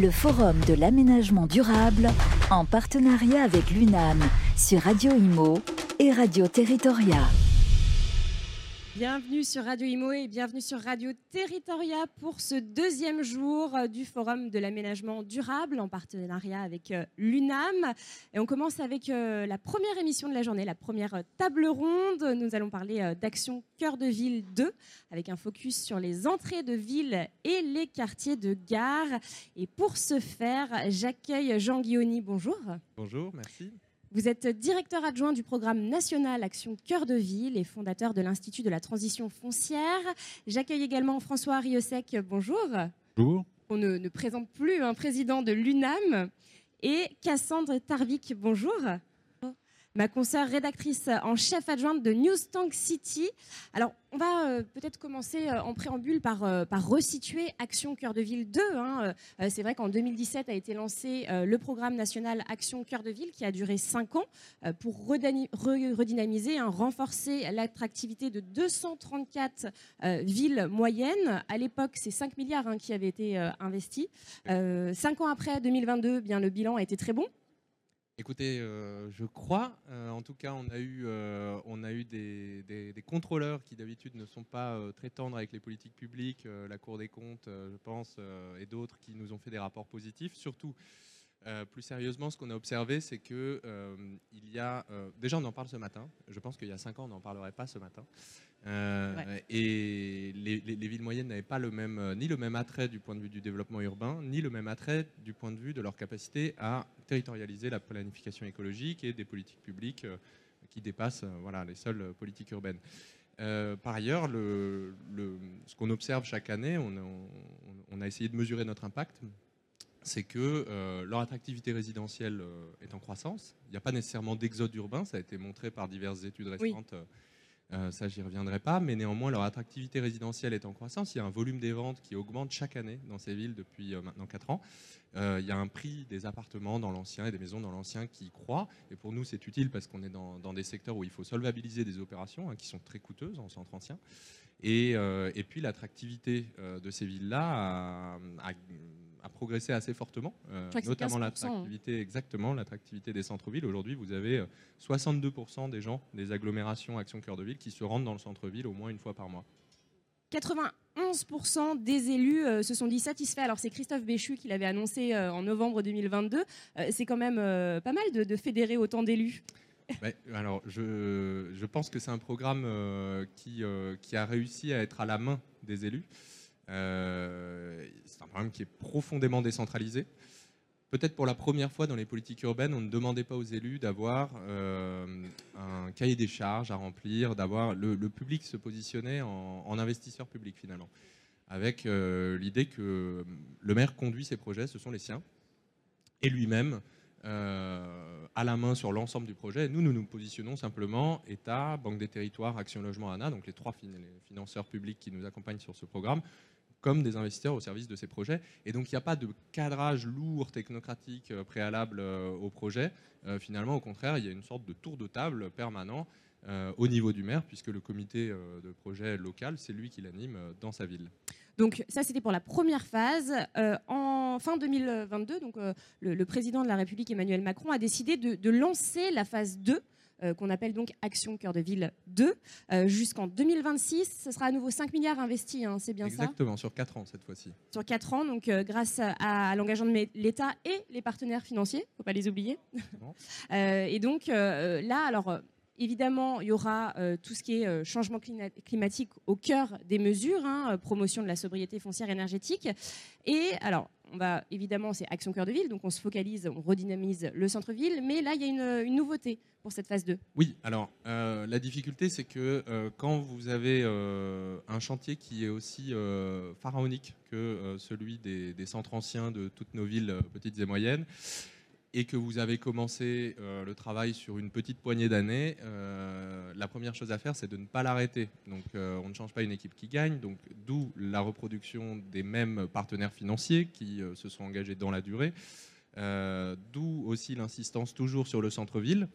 le Forum de l'aménagement durable en partenariat avec l'UNAM sur Radio Imo et Radio Territoria. Bienvenue sur Radio Imo et bienvenue sur Radio Territoria pour ce deuxième jour euh, du Forum de l'aménagement durable en partenariat avec euh, l'UNAM. Et on commence avec euh, la première émission de la journée, la première table ronde. Nous allons parler d'Action Cœur de Ville 2 avec un focus sur les entrées de ville et les quartiers de gare. Et pour ce faire, j'accueille Jean Guioni. Bonjour. Bonjour, merci. Vous êtes directeur adjoint du programme national Action Cœur de Ville et fondateur de l'Institut de la transition foncière. J'accueille également François Riosec. Bonjour. Bonjour. On ne, présente plus un président de l'UNAM. Et Cassandre Tarvik. Bonjour ma consoeur rédactrice en chef adjointe de News Tank City. Alors, on va euh, peut-être commencer euh, en préambule par, euh, par resituer Action Cœur de Ville 2. Hein. C'est vrai qu'en 2017 a été lancé le programme national Action Cœur de Ville qui a duré 5 ans pour redynamiser, hein, renforcer l'attractivité de 234 villes moyennes. À l'époque, c'est 5 milliards hein, qui avaient été investis. 5 ans après, 2022, bien, le bilan a été très bon. Écoutez, euh, je crois. Euh, en tout cas, on a eu, euh, on a eu des, des, contrôleurs qui d'habitude ne sont pas très tendres avec les politiques publiques, la Cour des comptes, je pense, et d'autres qui nous ont fait des rapports positifs. Surtout, plus sérieusement, ce qu'on a observé, c'est que il y a, déjà, on en parle ce matin. Je pense qu'il y a cinq ans, on n'en parlerait pas ce matin. Euh, et les, villes moyennes n'avaient pas le même, euh, ni le même attrait du point de vue du développement urbain, ni le même attrait du point de vue de leur capacité à territorialiser la planification écologique et des politiques publiques euh, qui dépassent voilà, les seules politiques urbaines. par ailleurs, le, ce qu'on observe chaque année, on, on, a essayé de mesurer notre impact, c'est que leur attractivité résidentielle est en croissance. Il n'y a pas nécessairement d'exode urbain, ça a été montré par diverses études récentes. Euh, ça, j'y reviendrai pas, mais néanmoins, leur attractivité résidentielle est en croissance. Il y a un volume des ventes qui augmente chaque année dans ces villes depuis euh, maintenant 4 ans. Euh, il y a un prix des appartements dans l'ancien et des maisons dans l'ancien qui croît. Et pour nous, c'est utile parce qu'on est dans, des secteurs où il faut solvabiliser des opérations hein, qui sont très coûteuses en centre ancien. Et, et puis, l'attractivité de ces villes-là a a progressé assez fortement, euh, notamment l'attractivité, exactement, l'attractivité des centres-villes. Aujourd'hui, vous avez 62% euh, des gens des agglomérations Action Cœur de Ville qui se rendent dans le centre-ville au moins une fois par mois. 91% des élus euh, se sont dit satisfaits. Alors c'est Christophe Béchu qui l'avait annoncé en novembre 2022. c'est quand même pas mal de, fédérer autant d'élus. alors je, je, pense que c'est un programme qui, qui a réussi à être à la main des élus. Euh, c'est un programme qui est profondément décentralisé. Peut-être pour la première fois dans les politiques urbaines, on ne demandait pas aux élus d'avoir euh, un cahier des charges à remplir, d'avoir le, public se positionner en, investisseur public finalement, avec euh, l'idée que le maire conduit ses projets, ce sont les siens, et lui-même à la main sur l'ensemble du projet. Nous, nous nous positionnons simplement État, Banque des Territoires, Action Logement, ANA, donc les trois financeurs publics qui nous accompagnent sur ce programme, comme des investisseurs au service de ces projets. Et donc, il n'y a pas de cadrage lourd, technocratique, euh, préalable euh, au projet. Euh, finalement, au contraire, il y a une sorte de tour de table permanent au niveau du maire, puisque le comité de projet local, c'est lui qui l'anime dans sa ville. Donc ça, c'était pour la première phase. en fin 2022, donc, le, président de la République, Emmanuel Macron, a décidé de, de lancer la phase 2 euh, qu'on appelle donc Action Cœur de Ville 2, euh, jusqu'en 2026. Ce sera à nouveau 5 milliards investis, hein, c'est bien ça Exactement, sur 4 ans cette fois-ci. Sur 4 ans, donc euh, grâce à, l'engagement de l'État et les partenaires financiers, il ne faut pas les oublier. et donc là, alors Évidemment, il y aura tout ce qui est changement climatique au cœur des mesures, hein, promotion de la sobriété foncière énergétique. Et alors, on va évidemment, c'est Action Cœur de Ville, donc on se focalise, on redynamise le centre-ville, mais là, il y a une, nouveauté pour cette phase 2. Oui, alors euh, la difficulté, c'est que euh, quand vous avez euh, un chantier qui est aussi pharaonique que celui des, centres anciens de toutes nos villes petites et moyennes, et que vous avez commencé euh, le travail sur une petite poignée d'années, euh, la première chose à faire, c'est de ne pas l'arrêter. Donc, euh, on ne change pas une équipe qui gagne. Donc, d'où la reproduction des mêmes partenaires financiers qui se sont engagés dans la durée. d'où aussi l'insistance toujours sur le centre-ville.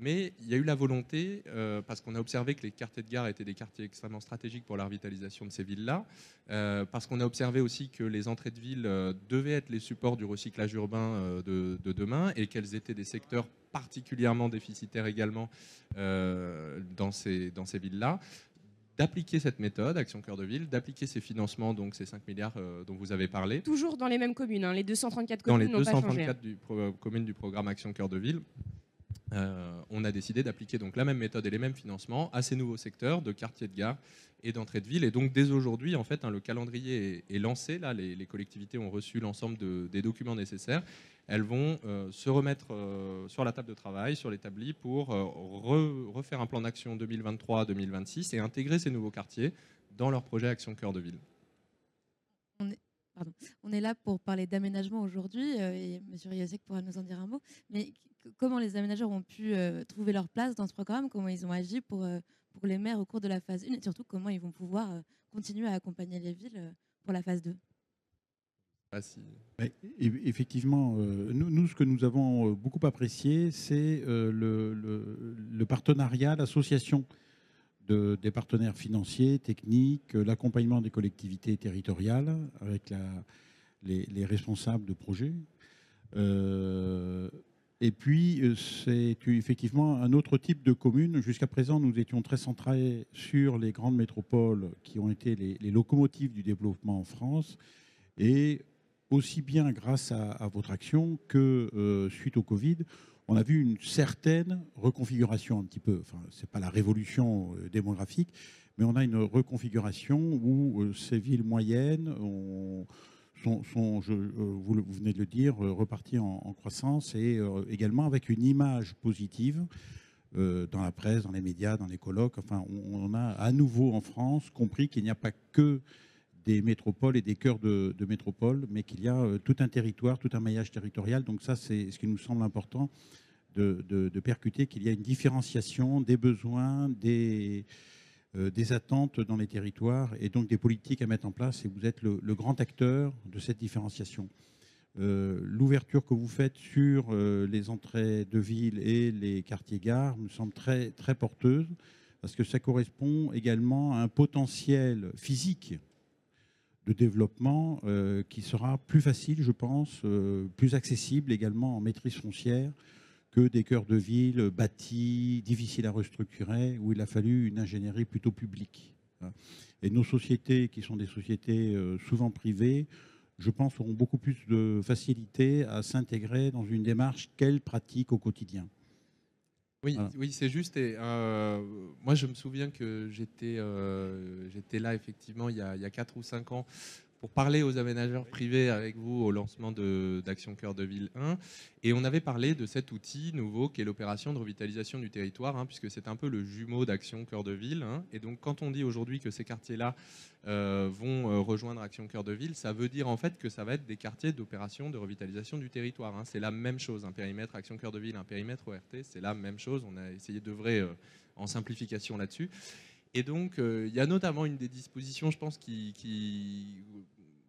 Mais il y a eu la volonté, euh, parce qu'on a observé que les quartiers de gare étaient des quartiers extrêmement stratégiques pour la revitalisation de ces villes-là, euh, parce qu'on a observé aussi que les entrées de ville euh, devaient être les supports du recyclage urbain de, demain et qu'elles étaient des secteurs particulièrement déficitaires également dans ces, dans ces villes-là d'appliquer cette méthode, Action Cœur de Ville, d'appliquer ces financements, donc ces 5 milliards dont vous avez parlé. Toujours dans les mêmes communes, hein, les 234 communes. Dans les 234 du, communes du programme Action Cœur de Ville. Euh, on a décidé d'appliquer donc la même méthode et les mêmes financements à ces nouveaux secteurs de quartiers de gare et d'entrée de ville. Et donc dès aujourd'hui, en fait, hein, le calendrier est, lancé. Là, les, collectivités ont reçu l'ensemble des documents nécessaires. Elles vont euh, se remettre euh, sur la table de travail, sur l'établi, pour refaire un plan d'action 2023-2026 et intégrer ces nouveaux quartiers dans leur projet Action Cœur de Ville. On est, là pour parler d'aménagement aujourd'hui, et M. Riosek pourra nous en dire un mot. Mais comment les aménageurs ont pu euh, trouver leur place dans ce programme, comment ils ont agi pour, euh, pour les maires au cours de la phase 1 et surtout comment ils vont pouvoir euh, continuer à accompagner les villes pour la phase 2. Ah, effectivement, nous, nous, ce que nous avons beaucoup apprécié, c'est le, le, partenariat, l'association de, des partenaires financiers, techniques, l'accompagnement des collectivités territoriales avec les, les, responsables de projets. Et puis, euh, c'est effectivement un autre type de commune. Jusqu'à présent, nous étions très centrés sur les grandes métropoles qui ont été les, locomotives du développement en France. Et aussi bien grâce à, votre action que euh, suite au Covid, on a vu une certaine reconfiguration un petit peu. Enfin, ce n'est pas la révolution euh, démographique, mais on a une reconfiguration où ces villes moyennes ont sont, euh, vous, venez de le dire, euh, repartis en, croissance et euh, également avec une image positive dans la presse, dans les médias, dans les colloques. Enfin, on, a à nouveau en France compris qu'il n'y a pas que des métropoles et des cœurs de, métropoles, mais qu'il y a tout un territoire, tout un maillage territorial. Donc ça, c'est ce qui nous semble important de, percuter, qu'il y a une différenciation des besoins, des, euh, des attentes dans les territoires et donc des politiques à mettre en place. Et vous êtes le, grand acteur de cette différenciation. Euh, l'ouverture que vous faites sur euh, les entrées de ville et les quartiers-gares me semble très, très porteuse parce que ça correspond également à un potentiel physique de développement qui sera plus facile, je pense, plus accessible également en maîtrise foncière que des cœurs de ville bâtis, difficiles à restructurer, où il a fallu une ingénierie plutôt publique. Hein. Et nos sociétés, qui sont des sociétés euh, souvent privées, je pense, auront beaucoup plus de facilité à s'intégrer dans une démarche qu'elles pratiquent au quotidien. Oui, oui c'est juste. Et, euh, moi, je me souviens que j'étais euh, là, effectivement, il y, a, il y, a, 4 ou 5 ans, pour parler aux aménageurs privés avec vous au lancement d'Action Cœur de Ville 1. Et on avait parlé de cet outil nouveau qui est l'opération de revitalisation du territoire, hein, puisque c'est un peu le jumeau d'Action Cœur de Ville. Et donc quand on dit aujourd'hui que ces quartiers-là euh, vont euh, rejoindre Action Cœur de Ville, ça veut dire en fait que ça va être des quartiers d'opération de revitalisation du territoire. Hein. C'est la même chose, un périmètre Action Cœur de Ville, un périmètre ORT, c'est la même chose. On a essayé d'œuvrer euh, en simplification là-dessus. Et donc, euh, il y a notamment une des dispositions, je pense,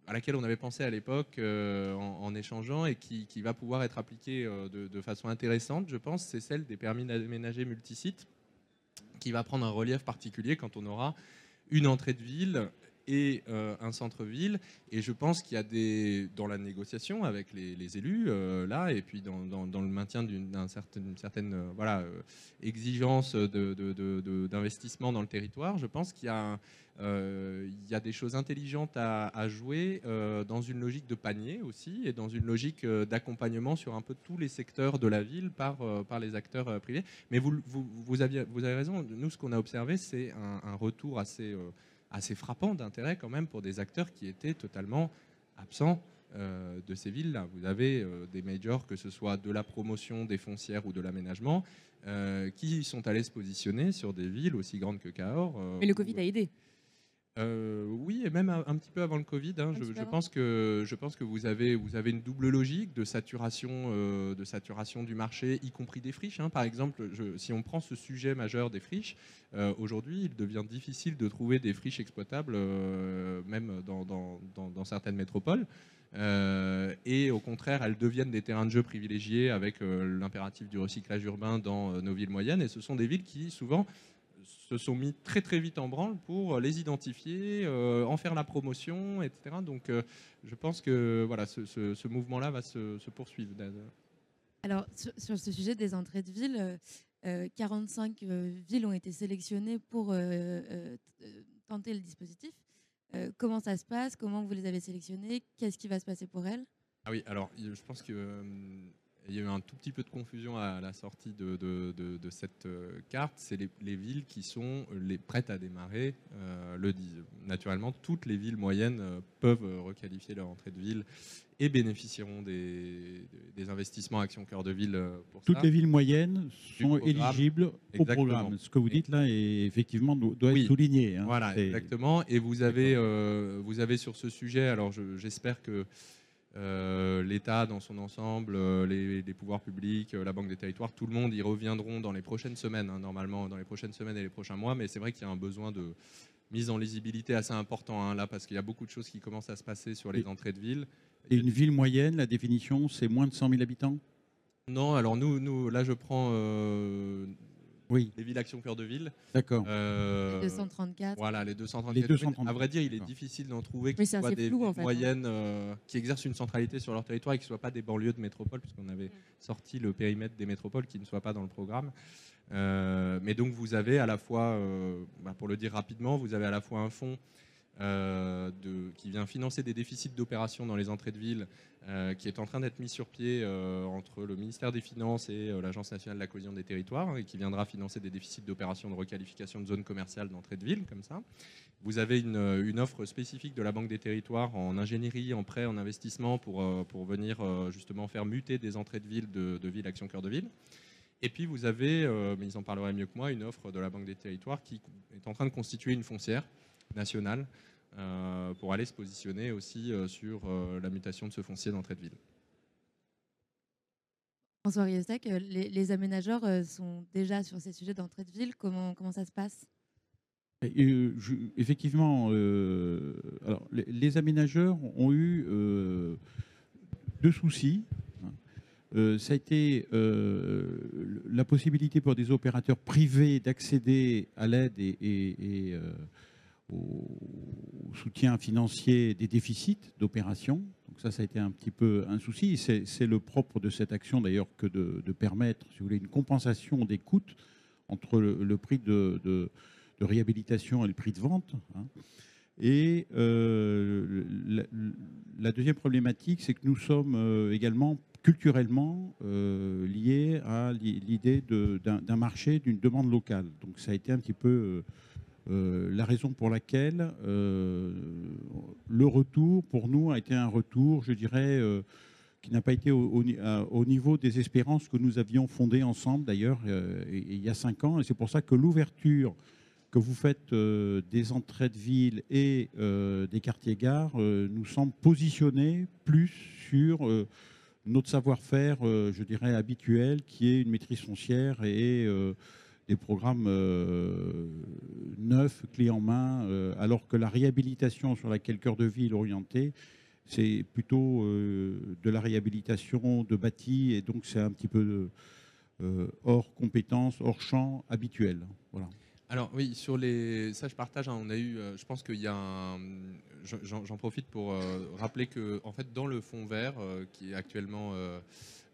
à laquelle on avait pensé à l'époque euh, en, échangeant et qui, va pouvoir être appliquée euh, de, façon intéressante, je pense, c'est celle des permis d'aménager multisites, qui va prendre un relief particulier quand on aura une entrée de ville et euh, un centre-ville. Et je pense qu'il y a des, dans la négociation avec les, élus, euh, là, et puis dans, le maintien d'une certaine, certaine euh, voilà, exigence d'investissement dans le territoire, je pense qu'il y, y, a des choses intelligentes à, jouer dans une logique de panier aussi, et dans une logique d'accompagnement sur un peu tous les secteurs de la ville par, par les acteurs privés. Mais vous, vous, vous, aviez, vous avez raison, nous, ce qu'on a observé, c'est un, un, retour assez assez frappant d'intérêt quand même pour des acteurs qui étaient totalement absents euh, de ces villes-là. Vous avez euh, des majors, que ce soit de la promotion des foncières ou de l'aménagement, euh, qui sont allés se positionner sur des villes aussi grandes que Cahors. Mais le Covid a aidé. Euh, oui, et même un, petit peu avant le Covid. Hein, je, pense que, je pense que vous avez, vous avez une double logique de saturation, euh, de saturation du marché, y compris des friches. Hein. Par exemple, si on prend ce sujet majeur des friches, euh, aujourd'hui, il devient difficile de trouver des friches exploitables, même dans, dans, certaines métropoles. Euh, et au contraire, elles deviennent des terrains de jeu privilégiés avec euh, l'impératif du recyclage urbain dans euh, nos villes moyennes. Et ce sont des villes qui, souvent, se sont mis très très vite en branle pour les identifier, en faire la promotion, etc. Donc je pense que voilà, ce, mouvement-là va se, poursuivre. Alors sur, ce sujet des entrées de ville, 45 villes ont été sélectionnées pour tenter le dispositif. Euh, comment ça se passe? Comment vous les avez sélectionnés Qu'est-ce qui va se passer pour elles? Ah oui, alors je pense qu'il euh, y a eu un tout petit peu de confusion à la sortie de, de, cette euh, carte. C'est les, villes qui sont les prêtes à démarrer le disent. Naturellement, toutes les villes moyennes peuvent requalifier leur entrée de ville et bénéficieront des, des investissements Action Cœur de Ville pour Toutes les villes moyennes sont éligibles au programme. Ce que vous dites là, est, effectivement, doit être souligné. Hein. Voilà, exactement. Et vous avez, euh, vous avez sur ce sujet, alors j'espère que euh, l'État dans son ensemble, euh, les, pouvoirs publics, la Banque des territoires, tout le monde y reviendront dans les prochaines semaines, hein, normalement, dans les prochaines semaines et les prochains mois. Mais c'est vrai qu'il y a un besoin de mise en lisibilité assez important hein, là, parce qu'il y a beaucoup de choses qui commencent à se passer sur les entrées de ville. Et une ville moyenne, la définition, c'est moins de 100 000 habitants? Non, alors nous, nous là, je prends euh, oui. les villes Action Cœur de Ville. D'accord. Euh, les 234. Voilà, les 234. Les 234. À vrai dire, il est difficile d'en trouver qui soient des moyennes euh, qui exercent une centralité sur leur territoire et qui ne soient pas des banlieues de métropole, puisqu'on avait sorti le périmètre des métropoles qui ne soient pas dans le programme. mais donc vous avez à la fois, bah, pour le dire rapidement, vous avez à la fois un fonds euh, de, qui vient financer des déficits d'opération dans les entrées de ville, euh, qui est en train d'être mis sur pied euh, entre le ministère des Finances et l'Agence nationale de la cohésion des territoires, et qui viendra financer des déficits d'opération de requalification de zones commerciales d'entrée de ville, comme ça. Vous avez une, offre spécifique de la Banque des territoires en ingénierie, en prêt, en investissement pour, pour venir justement faire muter des entrées de ville de, de ville Action Cœur de Ville. Et puis vous avez, mais ils en parleraient mieux que moi, une offre de la Banque des territoires qui est en train de constituer une foncière nationale euh, pour aller se positionner aussi euh, sur euh, la mutation de ce foncier d'entrée de ville. François Riosec, les, les, aménageurs sont déjà sur ces sujets d'entrée de ville. Comment, comment ça se passe? Effectivement, alors, les, aménageurs ont eu deux soucis. ça a été la possibilité pour des opérateurs privés d'accéder à l'aide et, et, et au soutien financier des déficits d'opération. Donc ça, ça a été un petit peu un souci. C'est le propre de cette action d'ailleurs que de, permettre, si vous voulez, une compensation des coûts entre le, prix de, réhabilitation et le prix de vente. Hein. Et euh, la, deuxième problématique, c'est que nous sommes euh, également culturellement euh, liés à l'idée d'un marché, d'une demande locale. Donc ça a été un petit peu la raison pour laquelle euh, le retour, pour nous, a été un retour, je dirais, euh, qui n'a pas été au, niveau des espérances que nous avions fondées ensemble, d'ailleurs, il y a cinq ans. Et c'est pour ça que l'ouverture que vous faites des entrées de ville et des quartiers-gares nous semble positionner plus sur notre savoir-faire, je dirais, habituel, qui est une maîtrise foncière et des programmes euh, neufs, clés en main, euh, alors que la réhabilitation sur laquelle Cœur de Ville orienté, c'est plutôt euh, de la réhabilitation de bâtis, et donc c'est un petit peu hors compétences, hors champ habituel. Voilà. Alors oui, sur les, ça je partage. Hein, on a eu, je pense qu'il y a un, j'en profite pour rappeler que en fait dans le fonds vert qui est actuellement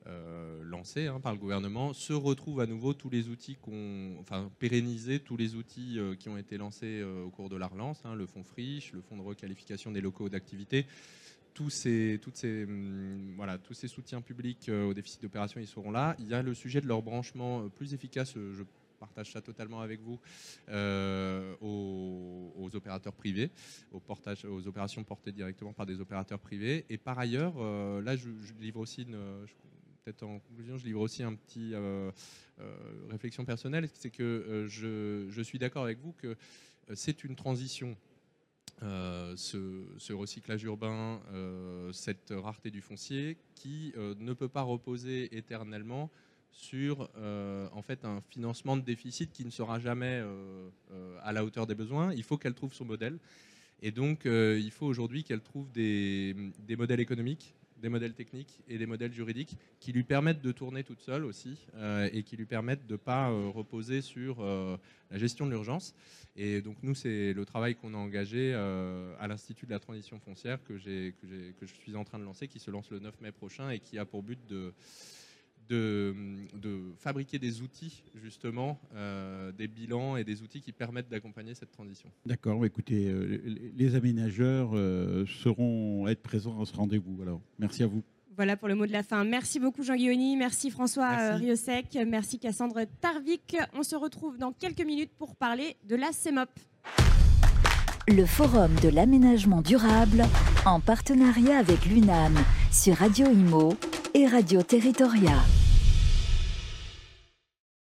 euh, lancé hein, par le gouvernement, se retrouvent à nouveau tous les outils qu'on, enfin pérenniser tous les outils euh, qui ont été lancés euh, au cours de la relance, hein, le fonds friche, le fonds de requalification des locaux d'activité. Tous ces, hum, voilà, tous ces soutiens publics au déficit d'opération, ils seront là. Il y a le sujet de leur branchement plus efficace, je partage ça totalement avec vous, aux, opérateurs privés, au portage, aux opérations portées directement par des opérateurs privés. Et par ailleurs, là, je, livre aussi une, peut-être en conclusion, je livre aussi un petit euh, euh, réflexion personnelle, c'est que euh, je, suis d'accord avec vous que c'est une transition. Ce, recyclage urbain, cette rareté du foncier, qui ne peut pas reposer éternellement sur en fait un financement de déficit qui ne sera jamais à la hauteur des besoins. Il faut qu'elle trouve son modèle. Et donc, il faut aujourd'hui qu'elle trouve des, des modèles économiques des modèles techniques et des modèles juridiques qui lui permettent de tourner toute seule aussi euh, et qui lui permettent de ne pas euh, reposer sur euh, la gestion de l'urgence. Et donc nous, c'est le travail qu'on a engagé à l'Institut de la transition foncière que, que, que je suis en train de lancer, qui se lance le 9 mai prochain et qui a pour but de de, fabriquer des outils, justement, euh, des bilans et des outils qui permettent d'accompagner cette transition. D'accord, bah, écoutez, euh, les aménageurs euh, seront être présents à ce rendez-vous. Alors, merci à vous. Voilà pour le mot de la fin. Merci beaucoup Jean Guilloni, merci François Riosec, merci Cassandre Tarvik. On se retrouve dans quelques minutes pour parler de la CEMOP. Le Forum de l'aménagement durable en partenariat avec l'UNAM sur Radio Imo et Radio Territoria.